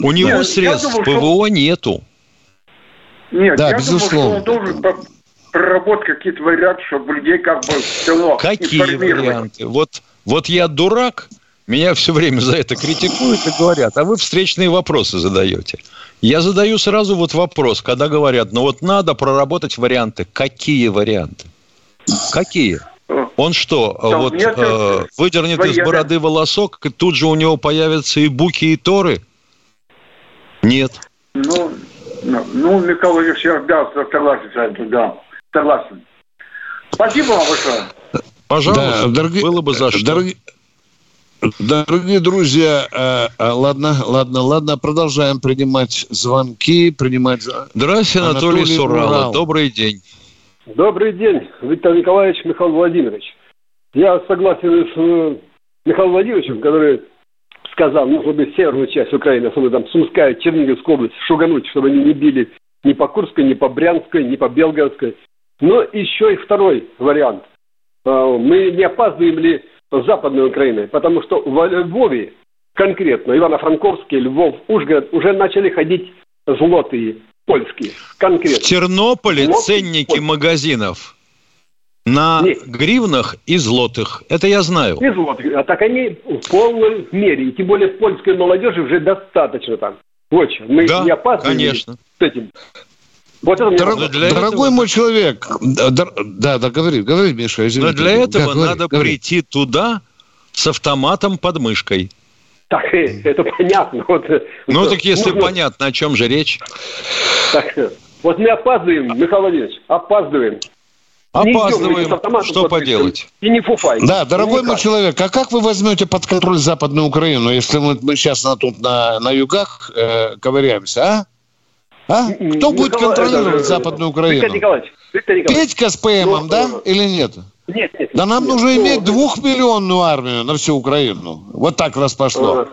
У него Нет, средств думаю, ПВО что... нету. Нет, да, я безусловно. думаю, что он должен проработать какие-то варианты, чтобы людей как бы все Какие варианты? Вот, вот я дурак, меня все время за это критикуют и говорят, а вы встречные вопросы задаете. Я задаю сразу вот вопрос, когда говорят, ну вот надо проработать варианты. Какие варианты? Какие? Он что, Там вот э, выдернет из бороды волосок, и тут же у него появятся и буки, и торы? Нет. Ну, ну, ну Михаил Владимирович, я да, согласен с этим, да. Согласен. Спасибо вам большое. Пожалуйста, да, дорогие, было бы за что. Дорогие, Дорогие друзья, э, э, ладно, ладно, ладно, продолжаем принимать звонки, принимать... Здравствуйте, Анатолий, Анатолий Сурала. Урал. Добрый день. Добрый день, Виктор Николаевич, Михаил Владимирович. Я согласен с э, Михаилом Владимировичем, который сказал, нужно северную часть Украины, особенно там Сумская, Черниговская область, шугануть, чтобы они не били ни по Курской, ни по Брянской, ни по Белгородской. Но еще и второй вариант. Мы не опаздываем ли Западной Украиной, потому что в Львове, конкретно Ивано-Франковске, Львов, Ужгород, уже начали ходить злотые польские, конкретно. В Тернополе злотые, ценники польские. магазинов на Нет. гривнах и злотых. Это я знаю. И злотых. А так они в полной мере. И тем более польской молодежи уже достаточно там. Очень. Мы да, не опаздываем конечно. с этим. Вот это Дорог, дорогой этого... мой человек, да, да, говори, говори, Миша, извините. Но для этого да, надо говори. прийти туда с автоматом под мышкой. Так, э, это понятно. Вот, ну, вот, так если нужно... понятно, о чем же речь. Так, вот мы опаздываем, Михаил Владимирович, опаздываем. Опаздываем, что поделать? И не фуфай. Да, дорогой мой человек, а как вы возьмете под контроль Западную Украину, если мы, мы сейчас на, тут на, на югах э, ковыряемся, а? А? Кто будет контролировать Западную Украину? Виктор Николаевич, Виктор Николаевич. Петька с ПМом, ну, да? Или нет? Нет, нет, да нам нет, нужно ну, иметь двухмиллионную армию на всю Украину. Вот так раз пошло.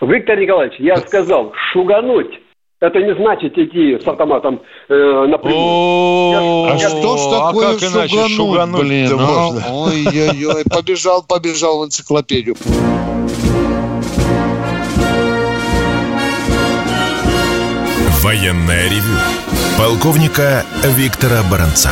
Виктор Николаевич, я сказал, шугануть это не значит идти с автоматом э, напрямую. А что ж а такое шугануть, блин? А? Ой-ой-ой, побежал, побежал в энциклопедию. Военная ревю. Полковника Виктора Баранца.